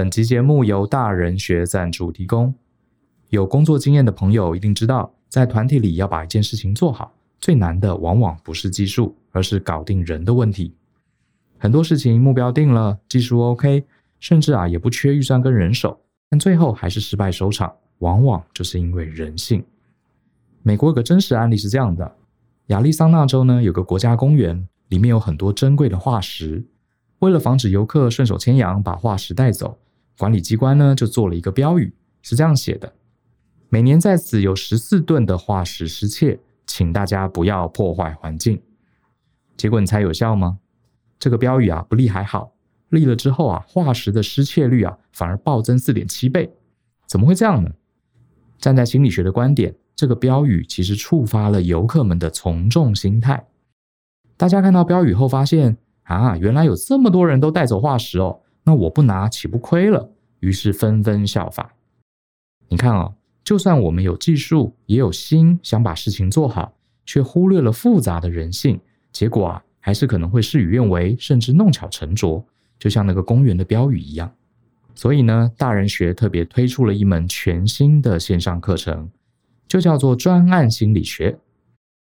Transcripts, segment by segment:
本集节目由大人学赞助提供。有工作经验的朋友一定知道，在团体里要把一件事情做好，最难的往往不是技术，而是搞定人的问题。很多事情目标定了，技术 OK，甚至啊也不缺预算跟人手，但最后还是失败收场，往往就是因为人性。美国有个真实案例是这样的：亚利桑那州呢有个国家公园，里面有很多珍贵的化石，为了防止游客顺手牵羊把化石带走，管理机关呢就做了一个标语，是这样写的。每年在此有十四吨的化石失窃，请大家不要破坏环境。结果你猜有效吗？这个标语啊不立还好，立了之后啊，化石的失窃率啊反而暴增四点七倍。怎么会这样呢？站在心理学的观点，这个标语其实触发了游客们的从众心态。大家看到标语后发现啊，原来有这么多人都带走化石哦，那我不拿岂不亏了？于是纷纷效法。你看啊、就算我们有技术，也有心想把事情做好，却忽略了复杂的人性，结果啊，还是可能会事与愿违，甚至弄巧成拙，就像那个公园的标语一样。所以呢，大人学特别推出了一门全新的线上课程，就叫做专案心理学。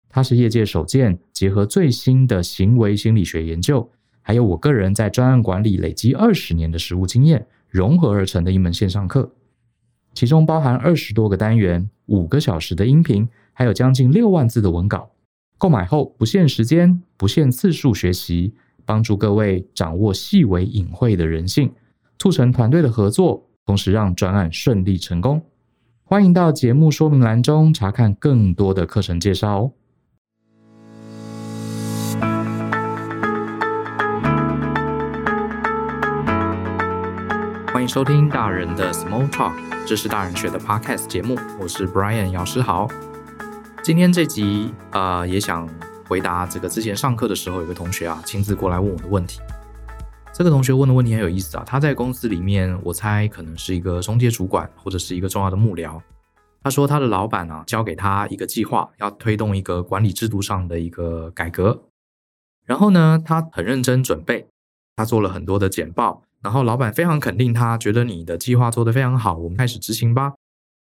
它是业界首见，结合最新的行为心理学研究，还有我个人在专案管理累积二十年的实务经验，融合而成的一门线上课。其中包含二十多个单元、五个小时的音频，还有将近六万字的文稿。购买后不限时间、不限次数学习，帮助各位掌握细微隐晦的人性，促成团队的合作，同时让专案顺利成功。欢迎到节目说明栏中查看更多的课程介绍哦。迎收听大人的 Small Talk。这是大人学的 Podcast 节目，我是 Brian 姚诗豪。今天这集啊、也想回答这个之前上课的时候，有个同学啊亲自过来问我的问题。这个同学问的问题很有意思啊，他在公司里面，我猜可能是一个中介主管或者是一个重要的幕僚。他说他的老板啊交给他一个计划，要推动一个管理制度上的一个改革。然后呢，他很认真准备，他做了很多的简报。然后老板非常肯定他，觉得你的计划做得非常好，我们开始执行吧。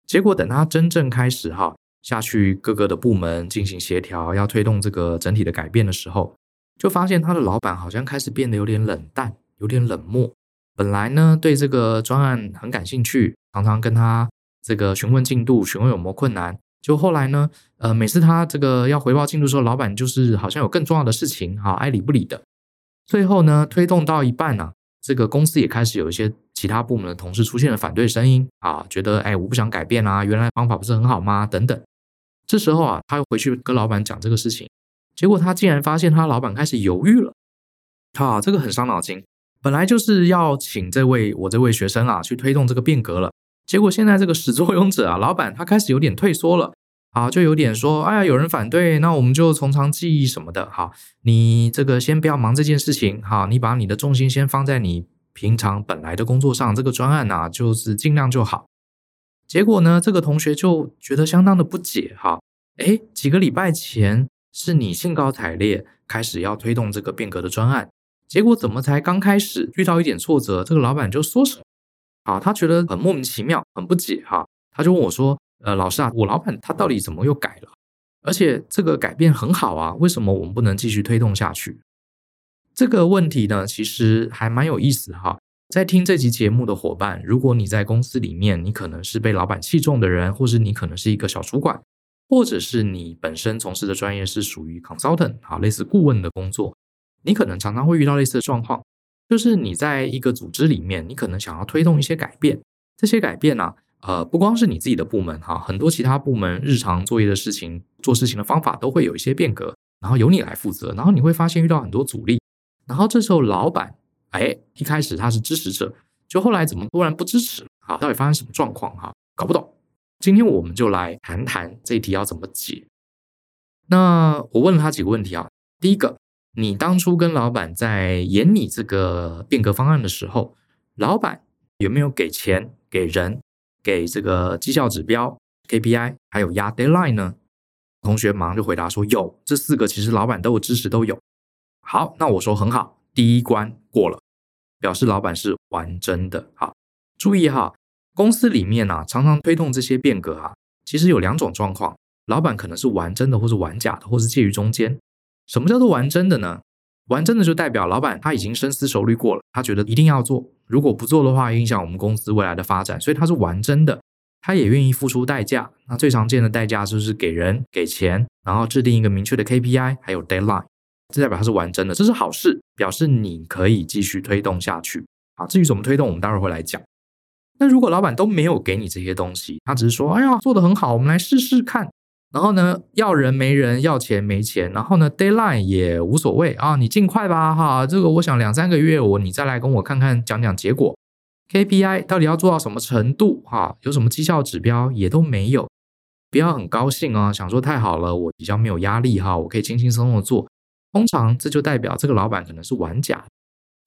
结果等他真正开始哈下去各个的部门进行协调，要推动这个整体的改变的时候，就发现他的老板好像开始变得有点冷淡，有点冷漠。本来呢对这个专案很感兴趣，常常跟他这个询问进度，询问有没有困难。就后来呢，呃，每次他这个要回报进度的时候，老板就是好像有更重要的事情，哈，爱理不理的。最后呢，推动到一半呢、这个公司也开始有一些其他部门的同事出现了反对声音啊，觉得哎，我不想改变啊，原来方法不是很好吗？等等。这时候啊，他又回去跟老板讲这个事情，结果他竟然发现他老板开始犹豫了。啊，这个很伤脑筋。本来就是要请这位我这位学生啊去推动这个变革了，结果现在这个始作俑者啊，老板他开始有点退缩了。啊，就有点说，哎呀，有人反对，那我们就从长计议什么的。好，你这个先不要忙这件事情，好，你把你的重心先放在你平常本来的工作上，这个专案啊，就是尽量就好。结果呢，这个同学就觉得相当的不解，哈，哎，几个礼拜前是你兴高采烈开始要推动这个变革的专案，结果怎么才刚开始遇到一点挫折，这个老板就缩手？啊，他觉得很莫名其妙，很不解，哈，他就问我说。呃，老师啊，我老板他到底怎么又改了？而且这个改变很好啊，为什么我们不能继续推动下去？这个问题呢，其实还蛮有意思哈。在听这集节目的伙伴，如果你在公司里面，你可能是被老板器重的人，或是你可能是一个小主管，或者是你本身从事的专业是属于 consultant 啊，类似顾问的工作，你可能常常会遇到类似的状况，就是你在一个组织里面，你可能想要推动一些改变，这些改变呢、啊。呃，不光是你自己的部门哈，很多其他部门日常作业的事情、做事情的方法都会有一些变革，然后由你来负责，然后你会发现遇到很多阻力，然后这时候老板，哎，一开始他是支持者，就后来怎么突然不支持？啊，到底发生什么状况？哈，搞不懂。今天我们就来谈谈这一题要怎么解。那我问了他几个问题啊，第一个，你当初跟老板在演你这个变革方案的时候，老板有没有给钱给人？给这个绩效指标 KPI，还有压 deadline 呢？同学马上就回答说有，这四个其实老板都有支持都有。好，那我说很好，第一关过了，表示老板是玩真的。好，注意哈，公司里面啊，常常推动这些变革啊，其实有两种状况，老板可能是玩真的，或是玩假的，或是介于中间。什么叫做玩真的呢？玩真的就代表老板他已经深思熟虑过了，他觉得一定要做，如果不做的话，影响我们公司未来的发展，所以他是玩真的，他也愿意付出代价。那最常见的代价就是给人、给钱，然后制定一个明确的 KPI，还有 deadline，这代表他是玩真的，这是好事，表示你可以继续推动下去。啊，至于怎么推动，我们待会儿会来讲。那如果老板都没有给你这些东西，他只是说：“哎呀，做得很好，我们来试试看。”然后呢，要人没人，要钱没钱，然后呢，deadline 也无所谓啊，你尽快吧，哈，这个我想两三个月我你再来跟我看看讲讲结果，KPI 到底要做到什么程度，哈，有什么绩效指标也都没有，不要很高兴啊，想说太好了，我比较没有压力哈，我可以轻轻松松的做，通常这就代表这个老板可能是玩假。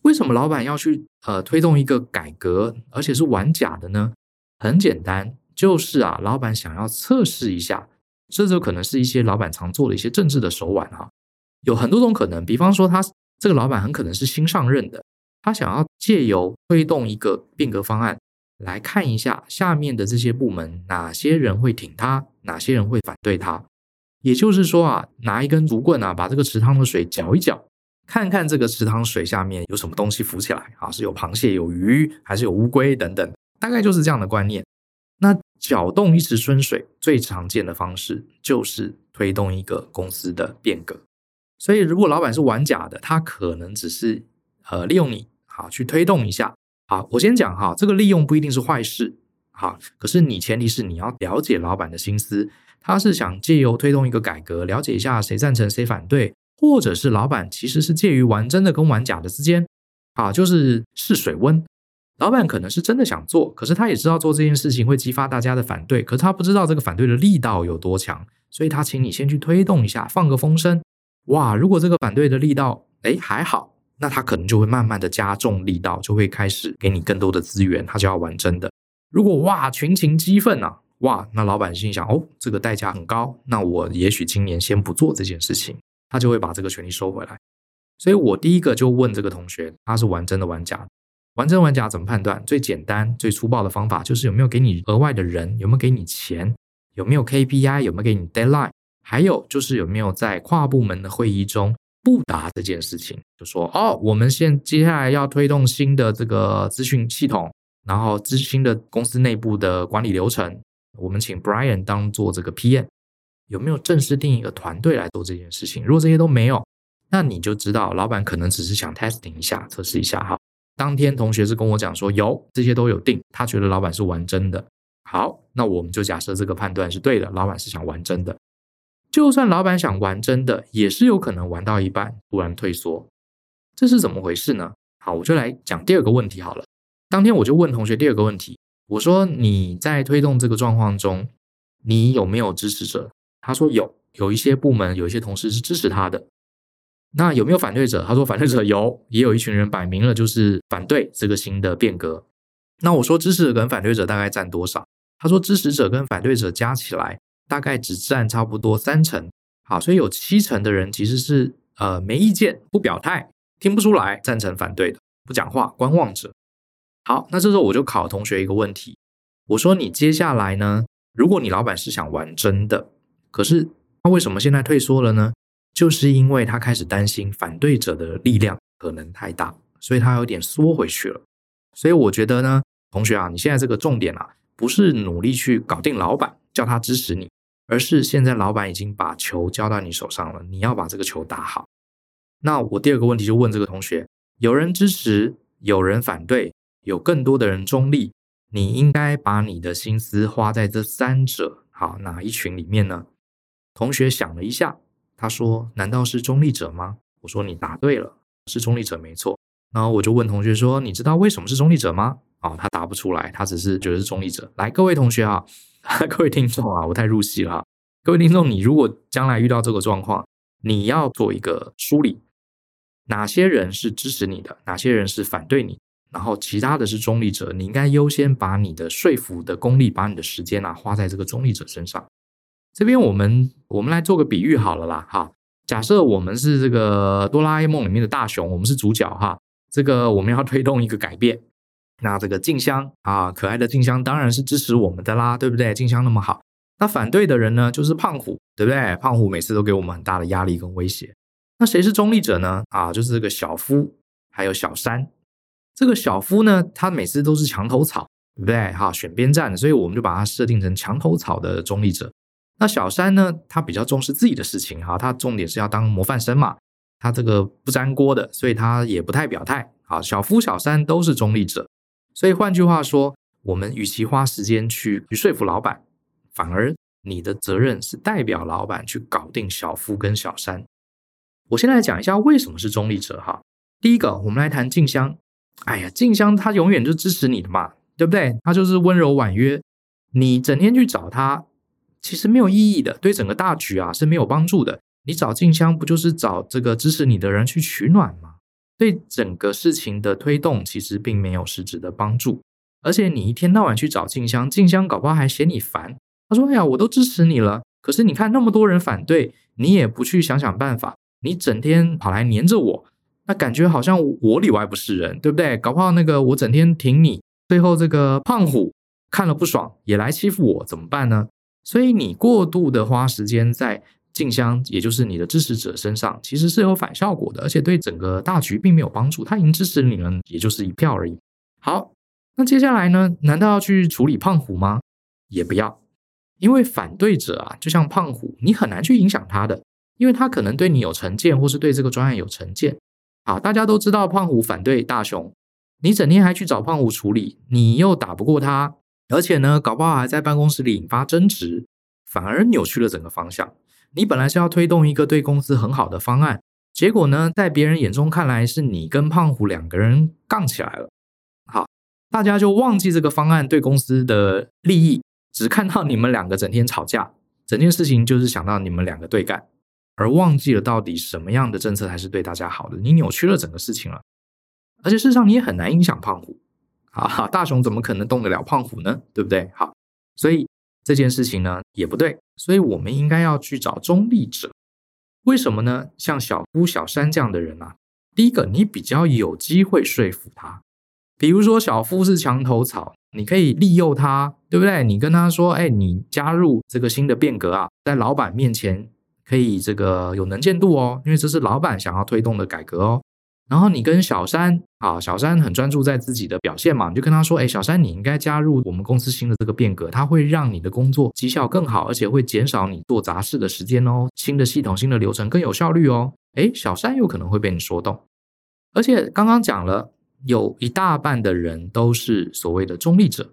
为什么老板要去呃推动一个改革，而且是玩假的呢？很简单，就是啊，老板想要测试一下。这就可能是一些老板常做的一些政治的手腕哈，有很多种可能。比方说，他这个老板很可能是新上任的，他想要借由推动一个变革方案，来看一下下面的这些部门哪些人会挺他，哪些人会反对他。也就是说啊，拿一根竹棍啊，把这个池塘的水搅一搅，看看这个池塘水下面有什么东西浮起来啊，是有螃蟹、有鱼，还是有乌龟等等，大概就是这样的观念。搅动一池春水最常见的方式就是推动一个公司的变革。所以，如果老板是玩假的，他可能只是呃利用你好去推动一下。好，我先讲哈，这个利用不一定是坏事。好，可是你前提是你要了解老板的心思，他是想借由推动一个改革，了解一下谁赞成谁反对，或者是老板其实是介于玩真的跟玩假的之间，啊，就是试水温。老板可能是真的想做，可是他也知道做这件事情会激发大家的反对，可是他不知道这个反对的力道有多强，所以他请你先去推动一下，放个风声。哇，如果这个反对的力道，诶，还好，那他可能就会慢慢的加重力道，就会开始给你更多的资源，他就要玩真的。如果哇，群情激愤啊，哇，那老板心想，哦，这个代价很高，那我也许今年先不做这件事情，他就会把这个权利收回来。所以我第一个就问这个同学，他是玩真的玩假的？玩真玩假怎么判断？最简单、最粗暴的方法就是有没有给你额外的人，有没有给你钱，有没有 KPI，有没有给你 deadline，还有就是有没有在跨部门的会议中不达这件事情。就说哦，我们现接下来要推动新的这个资讯系统，然后资新的公司内部的管理流程，我们请 Brian 当做这个 PM，有没有正式定一个团队来做这件事情？如果这些都没有，那你就知道老板可能只是想 testing 一下，测试一下哈。当天同学是跟我讲说有这些都有定，他觉得老板是玩真的。好，那我们就假设这个判断是对的，老板是想玩真的。就算老板想玩真的，也是有可能玩到一半突然退缩，这是怎么回事呢？好，我就来讲第二个问题好了。当天我就问同学第二个问题，我说你在推动这个状况中，你有没有支持者？他说有，有一些部门有一些同事是支持他的。那有没有反对者？他说反对者有，也有一群人摆明了就是反对这个新的变革。那我说支持者跟反对者大概占多少？他说支持者跟反对者加起来大概只占差不多三成。好，所以有七成的人其实是呃没意见、不表态、听不出来赞成反对的、不讲话、观望者。好，那这时候我就考同学一个问题，我说你接下来呢，如果你老板是想玩真的，可是他为什么现在退缩了呢？就是因为他开始担心反对者的力量可能太大，所以他有点缩回去了。所以我觉得呢，同学啊，你现在这个重点啊，不是努力去搞定老板，叫他支持你，而是现在老板已经把球交到你手上了，你要把这个球打好。那我第二个问题就问这个同学：有人支持，有人反对，有更多的人中立，你应该把你的心思花在这三者好哪一群里面呢？同学想了一下。他说：“难道是中立者吗？”我说：“你答对了，是中立者没错。”然后我就问同学说：“你知道为什么是中立者吗？”哦，他答不出来，他只是觉得是中立者。来，各位同学啊，各位听众啊，我太入戏了。各位听众，你如果将来遇到这个状况，你要做一个梳理，哪些人是支持你的，哪些人是反对你，然后其他的是中立者，你应该优先把你的说服的功力，把你的时间啊花在这个中立者身上。这边我们我们来做个比喻好了啦，哈，假设我们是这个哆啦 A 梦里面的大雄，我们是主角哈，这个我们要推动一个改变，那这个静香啊，可爱的静香当然是支持我们的啦，对不对？静香那么好，那反对的人呢，就是胖虎，对不对？胖虎每次都给我们很大的压力跟威胁。那谁是中立者呢？啊，就是这个小夫还有小三。这个小夫呢，他每次都是墙头草，对不对？哈，选边站，所以我们就把他设定成墙头草的中立者。那小三呢，他比较重视自己的事情，哈，他重点是要当模范生嘛，他这个不沾锅的，所以他也不太表态。好，小夫小三都是中立者，所以换句话说，我们与其花时间去去说服老板，反而你的责任是代表老板去搞定小夫跟小三。我先来讲一下为什么是中立者哈。第一个，我们来谈静香。哎呀，静香她永远就支持你的嘛，对不对？她就是温柔婉约，你整天去找她，其实没有意义的，对整个大局啊是没有帮助的。你找静香不就是找这个支持你的人去取暖吗？对整个事情的推动，其实并没有实质的帮助。而且你一天到晚去找静香，静香搞不好还嫌你烦。他说：“哎呀，我都支持你了，可是你看那么多人反对，你也不去想想办法，你整天跑来黏着我，那感觉好像我里外不是人，对不对？搞不好那个我整天挺你，最后这个胖虎看了不爽，也来欺负我，怎么办呢？所以你过度的花时间在。”静香，也就是你的支持者身上，其实是有反效果的，而且对整个大局并没有帮助。他已经支持你了，也就是一票而已。好，那接下来呢？难道要去处理胖虎吗？也不要，因为反对者啊，就像胖虎，你很难去影响他的，因为他可能对你有成见，或是对这个专案有成见。好，大家都知道胖虎反对大雄，你整天还去找胖虎处理，你又打不过他，而且呢，搞不好还在办公室里引发争执，反而扭曲了整个方向。你本来是要推动一个对公司很好的方案，结果呢，在别人眼中看来是你跟胖虎两个人杠起来了。好，大家就忘记这个方案对公司的利益，只看到你们两个整天吵架，整件事情就是想到你们两个对干，而忘记了到底什么样的政策才是对大家好的。你扭曲了整个事情了，而且事实上你也很难影响胖虎。啊，大雄怎么可能动得了胖虎呢？对不对？好，所以。这件事情呢也不对，所以我们应该要去找中立者。为什么呢？像小夫、小三这样的人啊，第一个你比较有机会说服他。比如说小夫是墙头草，你可以利诱他，对不对？你跟他说：“哎，你加入这个新的变革啊，在老板面前可以这个有能见度哦，因为这是老板想要推动的改革哦。”然后你跟小三啊，小三很专注在自己的表现嘛，你就跟他说：“哎，小三，你应该加入我们公司新的这个变革，它会让你的工作绩效更好，而且会减少你做杂事的时间哦。新的系统、新的流程更有效率哦。”哎，小三有可能会被你说动。而且刚刚讲了，有一大半的人都是所谓的中立者。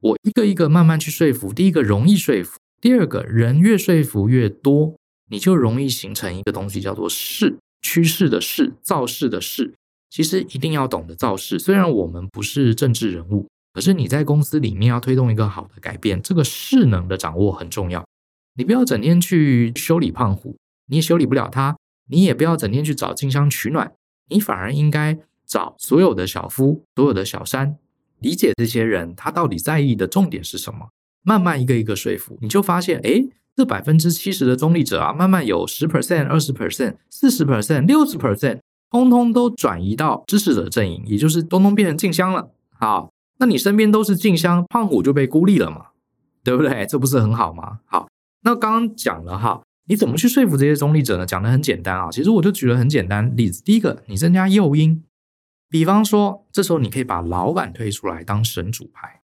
我一个一个慢慢去说服，第一个容易说服，第二个人越说服越多，你就容易形成一个东西叫做势。趋势的势，造势的势，其实一定要懂得造势。虽然我们不是政治人物，可是你在公司里面要推动一个好的改变，这个势能的掌握很重要。你不要整天去修理胖虎，你也修理不了他；你也不要整天去找静香取暖，你反而应该找所有的小夫、所有的小三，理解这些人他到底在意的重点是什么，慢慢一个一个说服，你就发现，诶。这百分之七十的中立者啊，慢慢有十 percent、二十 percent、四十 percent、六十 percent，通通都转移到支持者阵营，也就是通通变成静香了。好，那你身边都是静香，胖虎就被孤立了嘛，对不对？这不是很好吗？好，那刚刚讲了哈，你怎么去说服这些中立者呢？讲得很简单啊，其实我就举了很简单例子。第一个，你增加诱因，比方说，这时候你可以把老板推出来当神主牌。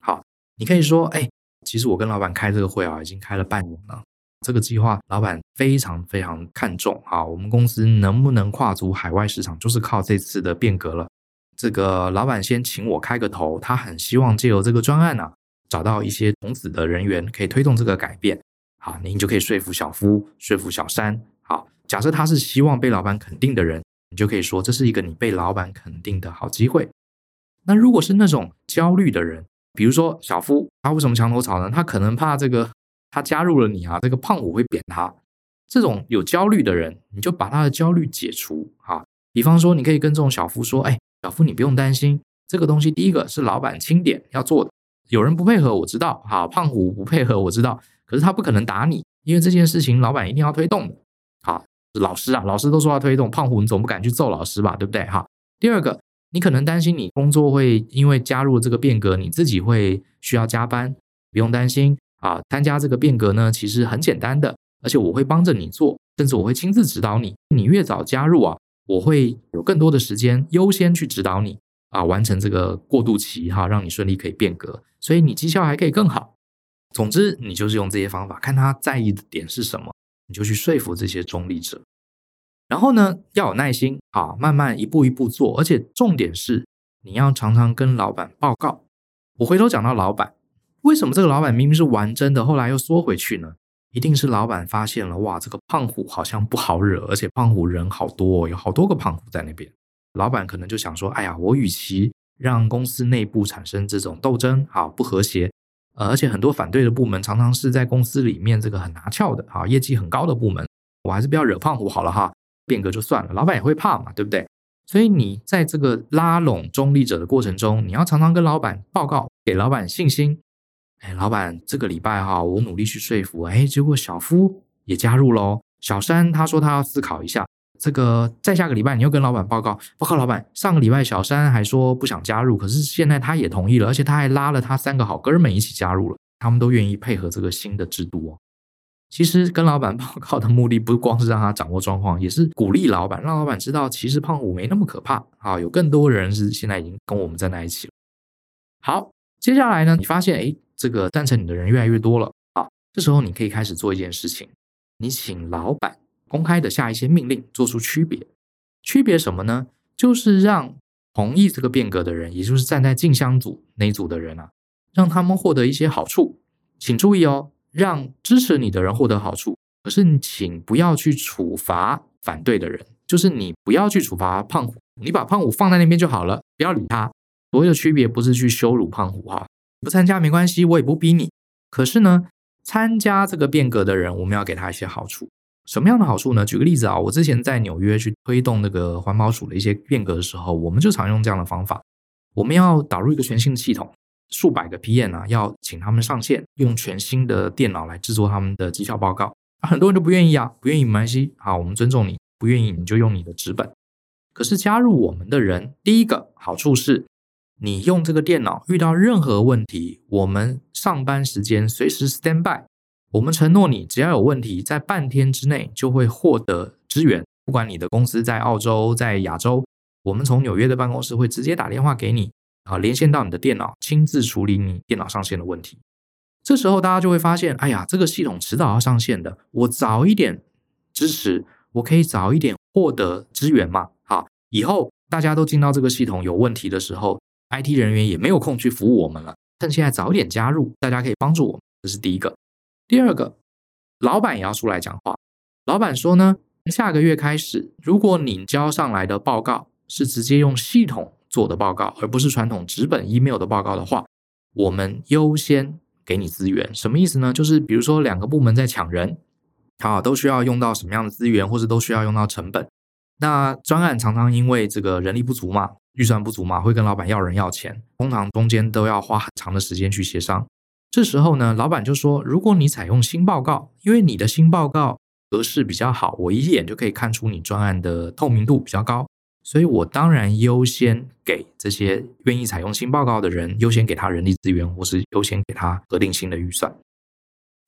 好，你可以说，哎。其实我跟老板开这个会啊，已经开了半年了。这个计划老板非常非常看重啊，我们公司能不能跨足海外市场，就是靠这次的变革了。这个老板先请我开个头，他很希望借由这个专案啊，找到一些种子的人员，可以推动这个改变。好，您就可以说服小夫，说服小三。好，假设他是希望被老板肯定的人，你就可以说这是一个你被老板肯定的好机会。那如果是那种焦虑的人，比如说小夫，他为什么墙头草呢？他可能怕这个，他加入了你啊，这个胖虎会扁他。这种有焦虑的人，你就把他的焦虑解除啊。比方说，你可以跟这种小夫说：“哎，小夫，你不用担心，这个东西第一个是老板钦点要做的。有人不配合，我知道。哈，胖虎不配合，我知道。可是他不可能打你，因为这件事情老板一定要推动的。好，老师啊，老师都说要推动，胖虎你总不敢去揍老师吧？对不对？哈。第二个，你可能担心你工作会因为加入这个变革，你自己会需要加班，不用担心啊。参加这个变革呢，其实很简单的，而且我会帮着你做，甚至我会亲自指导你。你越早加入啊，我会有更多的时间优先去指导你啊，完成这个过渡期哈，让你顺利可以变革，所以你绩效还可以更好。总之，你就是用这些方法，看他在意的点是什么，你就去说服这些中立者。然后呢，要有耐心啊，慢慢一步一步做。而且重点是，你要常常跟老板报告。我回头讲到老板，为什么这个老板明明是玩真的，后来又缩回去呢？一定是老板发现了，哇，这个胖虎好像不好惹，而且胖虎人好多，有好多个胖虎在那边。老板可能就想说，哎呀，我与其让公司内部产生这种斗争，好不和谐。呃，而且很多反对的部门常常是在公司里面这个很拿翘的啊，业绩很高的部门，我还是不要惹胖虎好了哈，变革就算了，老板也会怕嘛，对不对？所以你在这个拉拢中立者的过程中，你要常常跟老板报告，给老板信心。哎，老板这个礼拜哈，我努力去说服，哎，结果小夫也加入喽，小山他说他要思考一下。这个再下个礼拜，你又跟老板报告，报告老板，上个礼拜小山还说不想加入，可是现在他也同意了，而且他还拉了他三个好哥们一起加入了，他们都愿意配合这个新的制度哦。其实跟老板报告的目的不光是让他掌握状况，也是鼓励老板，让老板知道其实胖虎没那么可怕啊，有更多人是现在已经跟我们站在一起了。好，接下来呢，你发现诶，这个赞成你的人越来越多了，好，这时候你可以开始做一件事情，你请老板。公开的下一些命令，做出区别。区别什么呢？就是让同意这个变革的人，也就是站在进香组那组的人啊，让他们获得一些好处。请注意哦，让支持你的人获得好处，可是请不要去处罚反对的人，就是你不要去处罚胖虎，你把胖虎放在那边就好了，不要理他。所谓的区别不是去羞辱胖虎哈，不参加没关系，我也不逼你。可是呢，参加这个变革的人，我们要给他一些好处。什么样的好处呢？举个例子啊，我之前在纽约去推动那个环保署的一些变革的时候，我们就常用这样的方法。我们要导入一个全新的系统，数百个 PM 啊，要请他们上线，用全新的电脑来制作他们的绩效报告。很多人都不愿意啊，不愿意没关系，好，我们尊重你，不愿意你就用你的纸本。可是加入我们的人，第一个好处是，你用这个电脑遇到任何问题，我们上班时间随时 stand by。我们承诺你，只要有问题，在半天之内就会获得支援。不管你的公司在澳洲、在亚洲，我们从纽约的办公室会直接打电话给你，啊，连线到你的电脑，亲自处理你电脑上线的问题。这时候大家就会发现，哎呀，这个系统迟早要上线的，我早一点支持，我可以早一点获得资源嘛。好，以后大家都进到这个系统有问题的时候，IT 人员也没有空去服务我们了。趁现在早点加入，大家可以帮助我们，这是第一个。第二个，老板也要出来讲话。老板说呢，下个月开始，如果你交上来的报告是直接用系统做的报告，而不是传统纸本 email 的报告的话，我们优先给你资源。什么意思呢？就是比如说两个部门在抢人，啊，都需要用到什么样的资源，或者都需要用到成本。那专案常常因为这个人力不足嘛，预算不足嘛，会跟老板要人要钱，通常中间都要花很长的时间去协商。这时候呢，老板就说：“如果你采用新报告，因为你的新报告格式比较好，我一眼就可以看出你专案的透明度比较高，所以我当然优先给这些愿意采用新报告的人，优先给他人力资源，或是优先给他核定新的预算。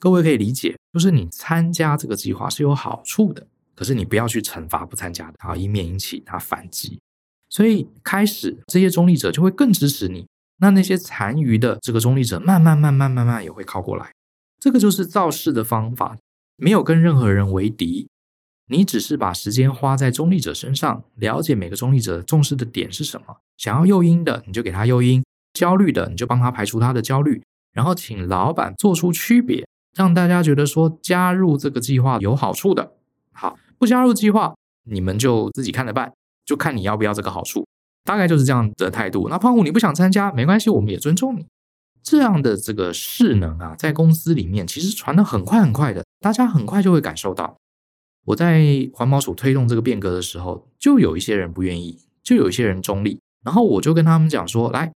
各位可以理解，就是你参加这个计划是有好处的，可是你不要去惩罚不参加的，啊，以免引起他反击。所以开始这些中立者就会更支持你。”那那些残余的这个中立者，慢慢慢慢慢慢也会靠过来。这个就是造势的方法，没有跟任何人为敌，你只是把时间花在中立者身上，了解每个中立者重视的点是什么。想要诱因的，你就给他诱因；焦虑的，你就帮他排除他的焦虑。然后请老板做出区别，让大家觉得说加入这个计划有好处的。好，不加入计划，你们就自己看着办，就看你要不要这个好处。大概就是这样的态度。那胖虎你不想参加没关系，我们也尊重你。这样的这个势能啊，在公司里面其实传得很快很快的，大家很快就会感受到。我在环保署推动这个变革的时候，就有一些人不愿意，就有一些人中立。然后我就跟他们讲说：来，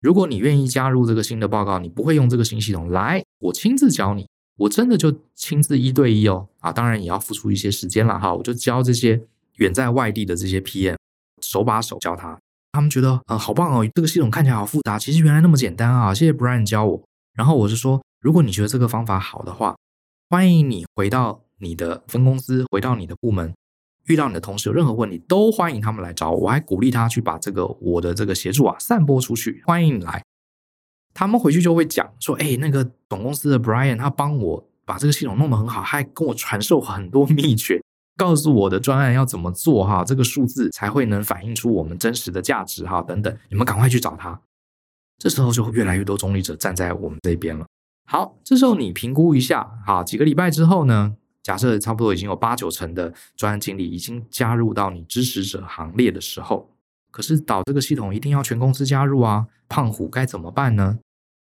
如果你愿意加入这个新的报告，你不会用这个新系统，来，我亲自教你，我真的就亲自一对一哦。啊，当然也要付出一些时间了哈。我就教这些远在外地的这些 PM，手把手教他。他们觉得呃好棒哦，这个系统看起来好复杂，其实原来那么简单啊！谢谢 Brian 教我。然后我是说，如果你觉得这个方法好的话，欢迎你回到你的分公司，回到你的部门，遇到你的同事有任何问题，都欢迎他们来找我。我还鼓励他去把这个我的这个协助啊散播出去，欢迎你来。他们回去就会讲说，哎，那个总公司的 Brian 他帮我把这个系统弄得很好，还跟我传授很多秘诀。告诉我的专案要怎么做哈，这个数字才会能反映出我们真实的价值哈，等等，你们赶快去找他。这时候就会越来越多中立者站在我们这边了。好，这时候你评估一下，好，几个礼拜之后呢，假设差不多已经有八九成的专案经理已经加入到你支持者行列的时候，可是导这个系统一定要全公司加入啊，胖虎该怎么办呢？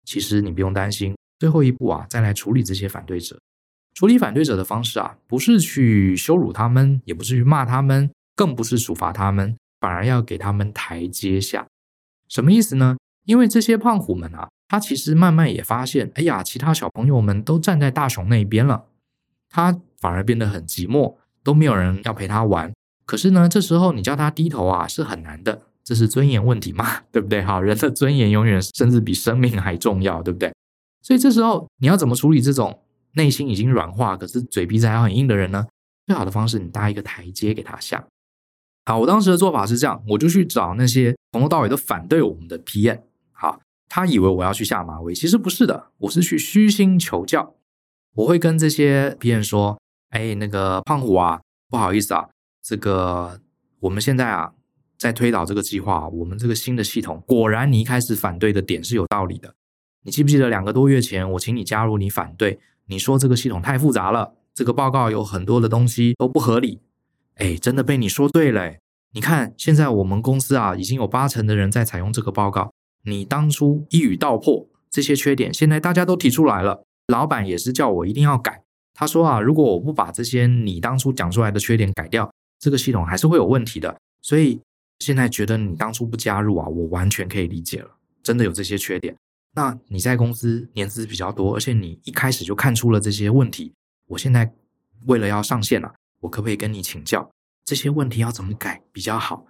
其实你不用担心，最后一步啊，再来处理这些反对者。处理反对者的方式啊，不是去羞辱他们，也不是去骂他们，更不是处罚他们，反而要给他们台阶下。什么意思呢？因为这些胖虎们啊，他其实慢慢也发现，哎呀，其他小朋友们都站在大雄那边了，他反而变得很寂寞，都没有人要陪他玩。可是呢，这时候你叫他低头啊，是很难的，这是尊严问题嘛，对不对？哈，人的尊严永远甚至比生命还重要，对不对？所以这时候你要怎么处理这种？内心已经软化，可是嘴皮子还很硬的人呢？最好的方式，你搭一个台阶给他下。好，我当时的做法是这样，我就去找那些从头到尾都反对我们的 PM。好，他以为我要去下马威，其实不是的，我是去虚心求教。我会跟这些别人说：“哎，那个胖虎啊，不好意思啊，这个我们现在啊在推导这个计划，我们这个新的系统，果然你一开始反对的点是有道理的。你记不记得两个多月前我请你加入，你反对？”你说这个系统太复杂了，这个报告有很多的东西都不合理。哎，真的被你说对了。你看，现在我们公司啊，已经有八成的人在采用这个报告。你当初一语道破这些缺点，现在大家都提出来了。老板也是叫我一定要改。他说啊，如果我不把这些你当初讲出来的缺点改掉，这个系统还是会有问题的。所以现在觉得你当初不加入啊，我完全可以理解了。真的有这些缺点。那你在公司年资比较多，而且你一开始就看出了这些问题。我现在为了要上线了，我可不可以跟你请教这些问题要怎么改比较好？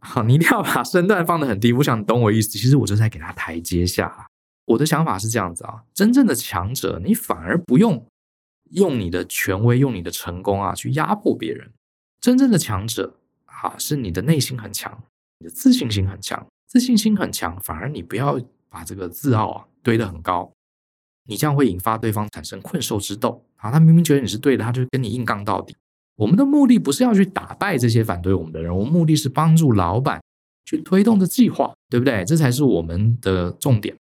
好，你一定要把身段放得很低。我想懂我意思。其实我就在给他台阶下。我的想法是这样子啊，真正的强者，你反而不用用你的权威、用你的成功啊去压迫别人。真正的强者啊，是你的内心很强，你的自信心很强。自信心很强，反而你不要。把这个自傲啊堆得很高，你这样会引发对方产生困兽之斗啊！他明明觉得你是对的，他就跟你硬杠到底。我们的目的不是要去打败这些反对我们的人，我们目的是帮助老板去推动的计划，对不对？这才是我们的重点。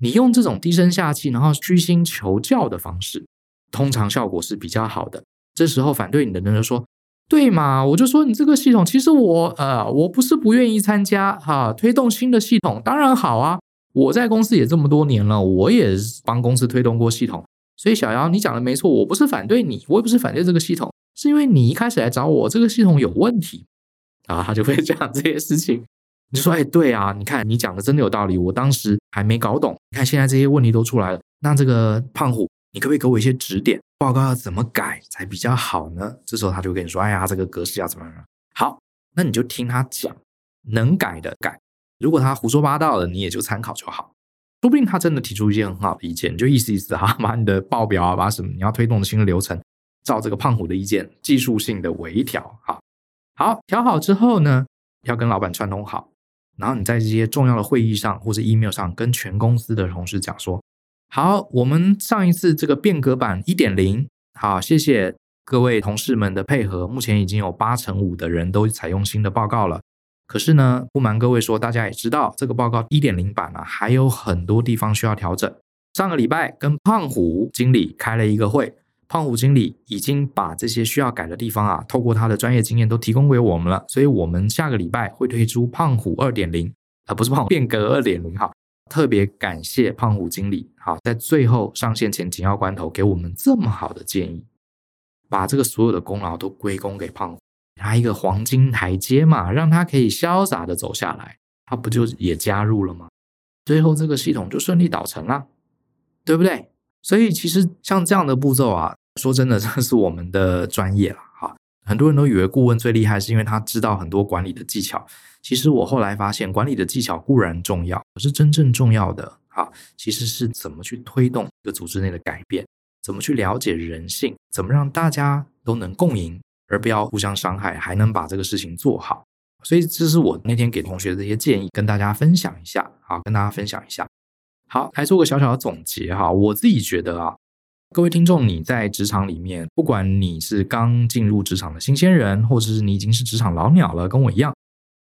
你用这种低声下气，然后虚心求教的方式，通常效果是比较好的。这时候反对你的人就说：“对嘛，我就说你这个系统，其实我呃，我不是不愿意参加哈、推动新的系统当然好啊。”我在公司也这么多年了，我也帮公司推动过系统，所以小姚，你讲的没错，我不是反对你，我也不是反对这个系统，是因为你一开始来找我，这个系统有问题，啊，他就会讲这些事情。你就说，哎，对啊，你看你讲的真的有道理，我当时还没搞懂，你看现在这些问题都出来了，那这个胖虎，你可不可以给我一些指点？报告要怎么改才比较好呢？这时候他就跟你说，哎呀，这个格式要怎么样？好，那你就听他讲，能改的改。如果他胡说八道的，你也就参考就好。说不定他真的提出一些很好的意见，你就意思意思哈，把你的报表啊，把什么你要推动的新的流程，照这个胖虎的意见，技术性的微调，好，好调好之后呢，要跟老板串通好，然后你在这些重要的会议上或者 email 上跟全公司的同事讲说，好，我们上一次这个变革版一点零，好，谢谢各位同事们的配合，目前已经有八成五的人都采用新的报告了。可是呢，不瞒各位说，大家也知道这个报告一点零版啊，还有很多地方需要调整。上个礼拜跟胖虎经理开了一个会，胖虎经理已经把这些需要改的地方啊，透过他的专业经验都提供给我们了。所以，我们下个礼拜会推出胖虎二点零，啊，不是胖虎变革二点零哈。特别感谢胖虎经理，好，在最后上线前紧要关头给我们这么好的建议，把这个所有的功劳都归功给胖虎。他一个黄金台阶嘛，让他可以潇洒的走下来，他不就也加入了吗？最后这个系统就顺利导成了，对不对？所以其实像这样的步骤啊，说真的，这是我们的专业了哈。很多人都以为顾问最厉害，是因为他知道很多管理的技巧，其实我后来发现，管理的技巧固然重要，可是真正重要的哈，其实是怎么去推动一个组织内的改变，怎么去了解人性，怎么让大家都能共赢，而不要互相伤害，还能把这个事情做好。所以这是我那天给同学的这些建议，跟大家分享一下，好，跟大家分享一下。好，来做个小小的总结哈。我自己觉得啊，各位听众，你在职场里面，不管你是刚进入职场的新鲜人，或者是你已经是职场老鸟了，跟我一样，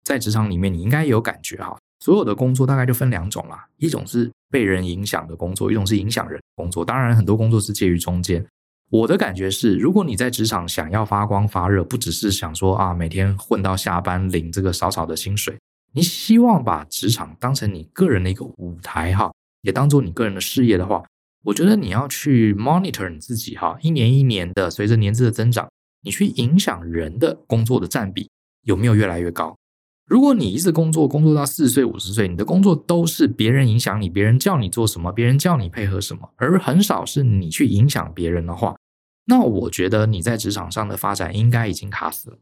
在职场里面，你应该有感觉哈。所有的工作大概就分两种啦，一种是被人影响的工作，一种是影响人的工作。当然，很多工作是介于中间。我的感觉是，如果你在职场想要发光发热，不只是想说啊，每天混到下班领这个少少的薪水，你希望把职场当成你个人的一个舞台哈，也当做你个人的事业的话，我觉得你要去 monitor 你自己哈，一年一年的随着年资的增长，你去影响人的工作的占比有没有越来越高？如果你一直工作工作到四十岁五十岁，你的工作都是别人影响你，别人叫你做什么，别人叫你配合什么，而很少是你去影响别人的话，那我觉得你在职场上的发展应该已经卡死了。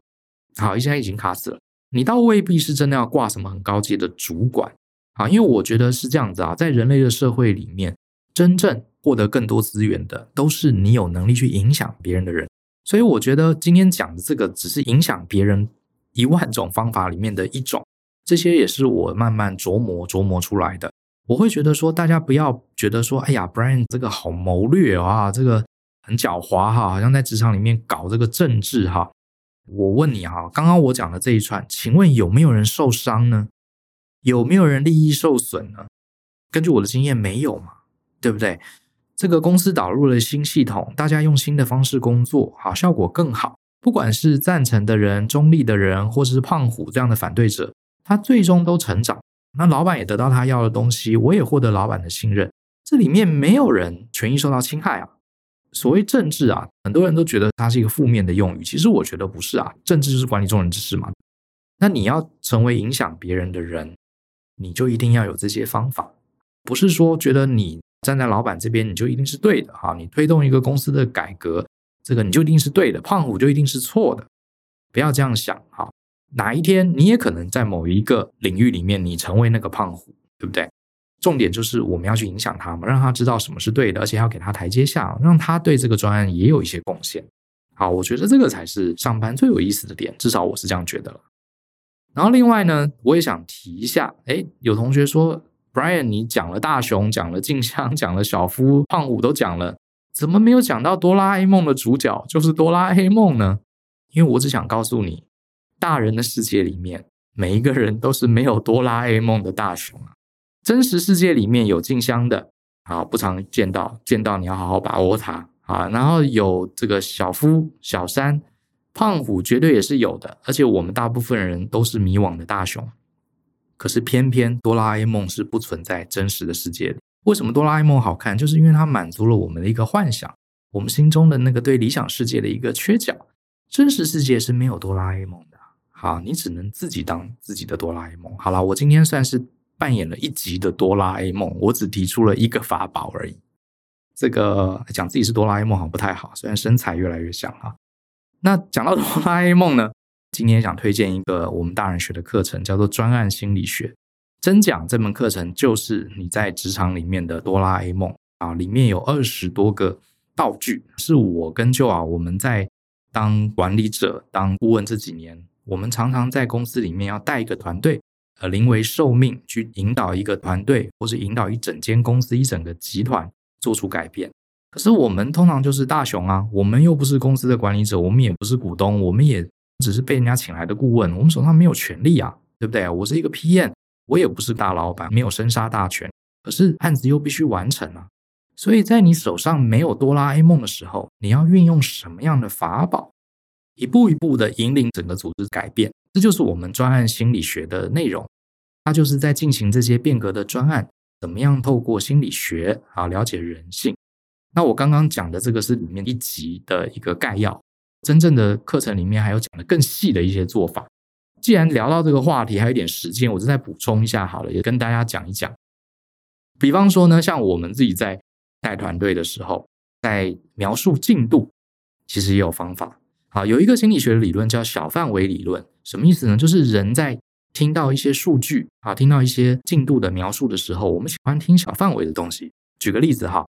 好，现在已经卡死了，你倒未必是真的要挂什么很高级的主管啊，因为我觉得是这样子啊，在人类的社会里面，真正获得更多资源的都是你有能力去影响别人的人。所以我觉得今天讲的这个只是影响别人。一万种方法里面的一种，这些也是我慢慢琢磨琢磨出来的。我会觉得说，大家不要觉得说，哎呀，Brian 这个好谋略啊，这个很狡猾哈，好像在职场里面搞这个政治哈。我问你哈，刚刚我讲的这一串，请问有没有人受伤呢？有没有人利益受损呢？根据我的经验，没有嘛，对不对？这个公司导入了新系统，大家用新的方式工作，好，效果更好。不管是赞成的人、中立的人，或者是胖虎这样的反对者，他最终都成长。那老板也得到他要的东西，我也获得老板的信任。这里面没有人权益受到侵害啊。所谓政治啊，很多人都觉得它是一个负面的用语，其实我觉得不是啊。政治就是管理众人之事嘛。那你要成为影响别人的人，你就一定要有这些方法，不是说觉得你站在老板这边你就一定是对的哈。你推动一个公司的改革。这个你就一定是对的，胖虎就一定是错的，不要这样想哈。哪一天你也可能在某一个领域里面，你成为那个胖虎，对不对？重点就是我们要去影响他嘛，让他知道什么是对的，而且要给他台阶下，让他对这个专案也有一些贡献。好，我觉得这个才是上班最有意思的点，至少我是这样觉得。然后另外呢，我也想提一下，诶，有同学说，Bryan，你讲了大雄，讲了静香，讲了小夫，胖虎都讲了。怎么没有讲到哆啦 A 梦的主角就是哆啦 A 梦呢？因为我只想告诉你，大人的世界里面，每一个人都是没有哆啦 A 梦的大雄啊。真实世界里面有静香的，啊，不常见到，见到你要好好把握它啊。然后有这个小夫、小三、胖虎，绝对也是有的。而且我们大部分人都是迷惘的大雄，可是偏偏哆啦 A 梦是不存在真实的世界里。为什么哆啦 A 梦好看？就是因为它满足了我们的一个幻想，我们心中的那个对理想世界的一个缺角。真实世界是没有哆啦 A 梦的。好，你只能自己当自己的哆啦 A 梦。好了，我今天算是扮演了一集的哆啦 A 梦，我只提出了一个法宝而已。这个讲自己是哆啦 A 梦好像不太好，虽然身材越来越像哈。那讲到哆啦 A 梦呢，今天想推荐一个我们大人学的课程，叫做专案心理学。真讲这门课程就是你在职场里面的哆啦 A 梦啊，里面有二十多个道具，是我跟舅啊，我们在当管理者、当顾问这几年，我们常常在公司里面要带一个团队，呃，临危受命去引导一个团队，或是引导一整间公司、一整个集团做出改变。可是我们通常就是大雄啊，我们又不是公司的管理者，我们也不是股东，我们也只是被人家请来的顾问，我们手上没有权力啊，对不对？我是一个 PM。我也不是大老板，没有生杀大权，可是案子又必须完成啊。所以在你手上没有哆啦 A 梦的时候，你要运用什么样的法宝，一步一步的引领整个组织改变？这就是我们专案心理学的内容。它就是在进行这些变革的专案，怎么样透过心理学啊了解人性。那我刚刚讲的这个是里面一集的一个概要，真正的课程里面还有讲的更细的一些做法。既然聊到这个话题，还有一点时间，我就再补充一下好了，也跟大家讲一讲。比方说呢，像我们自己在带团队的时候，在描述进度，其实也有方法。好，有一个心理学的理论叫小范围理论，什么意思呢？就是人在听到一些数据啊，听到一些进度的描述的时候，我们喜欢听小范围的东西。举个例子哈，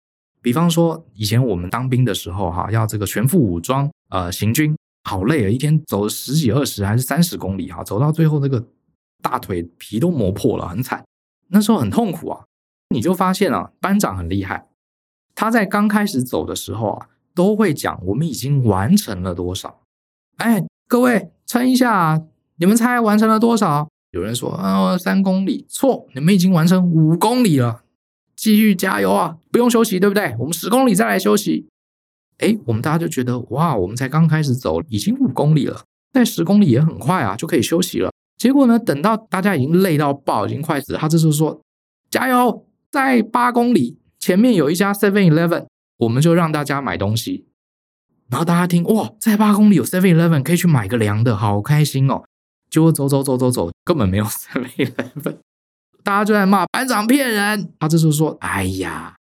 比方说以前我们当兵的时候哈，要这个全副武装呃行军，好累啊，一天走十几二十还是三十公里哈，走到最后那个大腿皮都磨破了，很惨。那时候很痛苦啊。你就发现啊，班长很厉害，他在刚开始走的时候啊，都会讲我们已经完成了多少。哎，各位称一下啊。你们猜完成了多少？有人说啊，三公里，错，你们已经完成五公里了，继续加油啊，不用休息，对不对？我们十公里再来休息。哎，我们大家就觉得哇，我们才刚开始走，已经五公里了，再十公里也很快啊，就可以休息了。结果呢，等到大家已经累到爆，已经快死了，他这时候说加油，再八公里，前面有一家 Seven Eleven，我们就让大家买东西。然后大家听哇，再八公里有 Seven Eleven 可以去买个凉的，好开心哦。结果走走走走走，根本没有 Seven Eleven，大家就在骂班长骗人。他这时候说：“哎呀，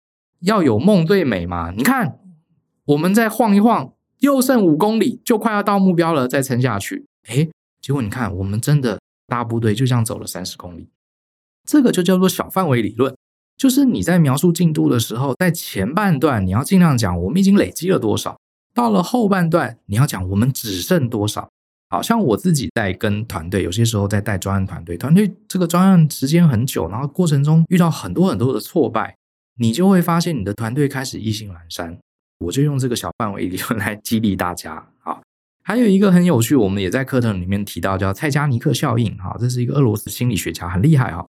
要有梦最美嘛！你看，我们再晃一晃，又剩五公里，就快要到目标了，再撑下去。哎，结果你看，我们真的大部队就这样走了三十公里。这个就叫做小范围理论，就是你在描述进度的时候，在前半段你要尽量讲我们已经累积了多少，到了后半段你要讲我们只剩多少。”好像我自己在跟团队，有些时候在带专案团队，团队这个专案时间很久，然后过程中遇到很多很多的挫败，你就会发现你的团队开始意兴阑珊。我就用这个小范围 理论来激励大家。好，还有一个很有趣，我们也在课程里面提到，叫蔡加尼克效应。哈，这是一个俄罗斯心理学家，很厉害哈。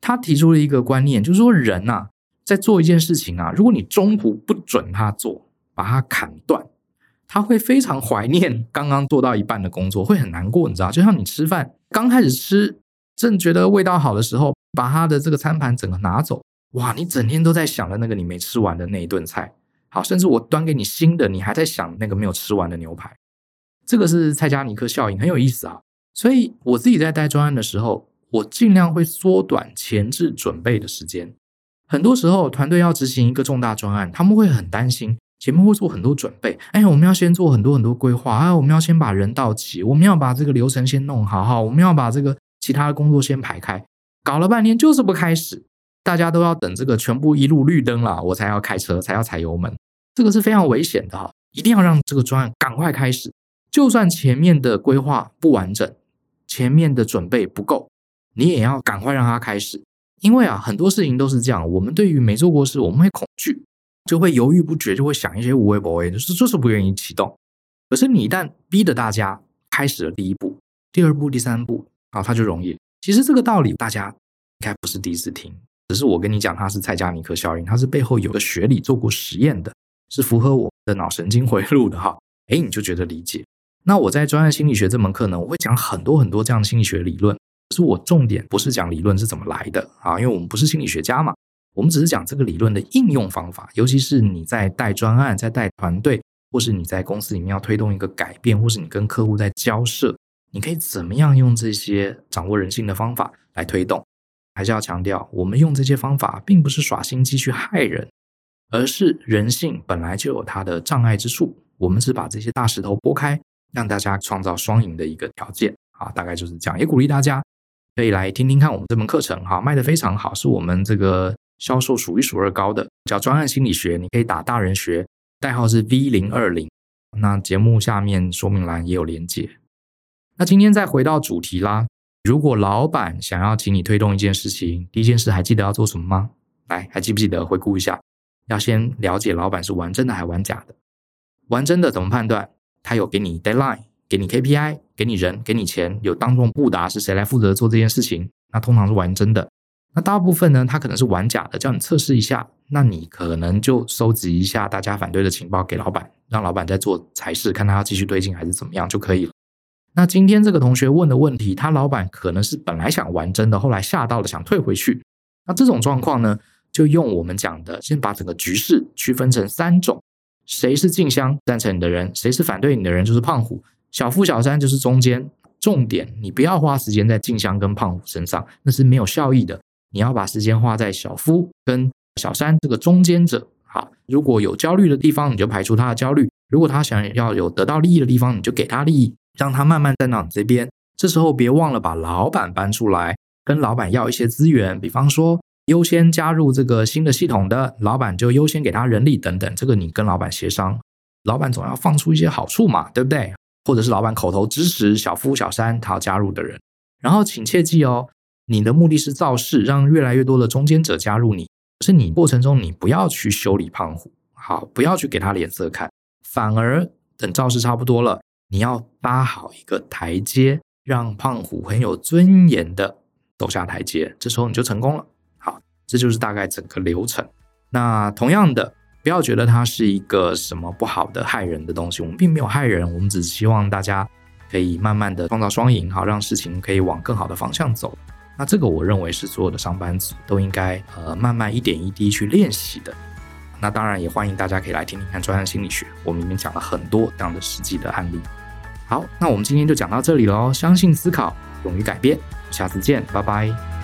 他提出了一个观念，就是说人呐，在做一件事情啊，如果你中途不准他做，把他砍断。他会非常怀念刚刚做到一半的工作，会很难过，你知道？就像你吃饭刚开始吃，正觉得味道好的时候，把他的这个餐盘整个拿走，哇！你整天都在想着那个你没吃完的那一顿菜，好，甚至我端给你新的，你还在想那个没有吃完的牛排。这个是蔡加尼克效应，很有意思啊。所以我自己在带专案的时候，我尽量会缩短前置准备的时间。很多时候，团队要执行一个重大专案，他们会很担心。前面会做很多准备，哎，我们要先做很多很多规划啊，我们要先把人到齐，我们要把这个流程先弄好，好，我们要把这个其他的工作先排开，搞了半天就是不开始，大家都要等这个全部一路绿灯了，我才要开车，才要踩油门，这个是非常危险的哈，一定要让这个专案赶快开始，就算前面的规划不完整，前面的准备不够，你也要赶快让它开始，因为啊，很多事情都是这样，我们对于没做过事，我们会恐惧。就会犹豫不决，就会想一些无谓不谓，就是就是不愿意启动。可是你一旦逼着大家开始了第一步、第二步、第三步，啊，它就容易。其实这个道理大家应该不是第一次听，只是我跟你讲，它是蔡加尼克效应，它是背后有个学理做过实验的，是符合我的脑神经回路的哈。诶，你就觉得理解。那我在专案心理学这门课呢，我会讲很多很多这样的心理学理论，可是我重点不是讲理论是怎么来的啊，因为我们不是心理学家嘛。我们只是讲这个理论的应用方法，尤其是你在带专案、在带团队，或是你在公司里面要推动一个改变，或是你跟客户在交涉，你可以怎么样用这些掌握人性的方法来推动？还是要强调，我们用这些方法并不是耍心机去害人，而是人性本来就有它的障碍之处，我们只把这些大石头拨开，让大家创造双赢的一个条件啊，大概就是这样。也鼓励大家可以来听听看我们这门课程，哈，卖得非常好，是我们这个。销售数一数二高的叫专案心理学，你可以打大人学，代号是 V 零二零。那节目下面说明栏也有连接。那今天再回到主题啦，如果老板想要请你推动一件事情，第一件事还记得要做什么吗？来，还记不记得？回顾一下，要先了解老板是玩真的还玩假的。玩真的怎么判断？他有给你 deadline，给你 KPI，给你人，给你钱，有当众布达是谁来负责做这件事情？那通常是玩真的。那大部分呢，他可能是玩假的，叫你测试一下，那你可能就收集一下大家反对的情报给老板，让老板再做才是，看他要继续推进还是怎么样就可以了。那今天这个同学问的问题，他老板可能是本来想玩真的，后来吓到了想退回去。那这种状况呢，就用我们讲的，先把整个局势区分成三种：谁是静香赞成你的人，谁是反对你的人，就是胖虎；小夫小三就是中间。重点，你不要花时间在静香跟胖虎身上，那是没有效益的。你要把时间花在小夫跟小三这个中间者，好，如果有焦虑的地方，你就排除他的焦虑；如果他想要有得到利益的地方，你就给他利益，让他慢慢站到你这边。这时候别忘了把老板搬出来，跟老板要一些资源，比方说优先加入这个新的系统的老板就优先给他人力等等，这个你跟老板协商，老板总要放出一些好处嘛，对不对？或者是老板口头支持小夫小三他要加入的人，然后请切记哦，你的目的是造势，让越来越多的中间者加入你，是你过程中你不要去修理胖虎，好，不要去给他脸色看，反而等造势差不多了，你要搭好一个台阶，让胖虎很有尊严的走下台阶，这时候你就成功了。好，这就是大概整个流程。那同样的。不要觉得它是一个什么不好的害人的东西，我们并没有害人，我们只是希望大家可以慢慢的创造双赢，好让事情可以往更好的方向走。那这个我认为是所有的上班族都应该呃慢慢一点一滴去练习的。那当然也欢迎大家可以来听听看专案心理学，我们里面讲了很多这样的实际的案例。好，那我们今天就讲到这里喽，相信思考，勇于改变，下次见，拜拜。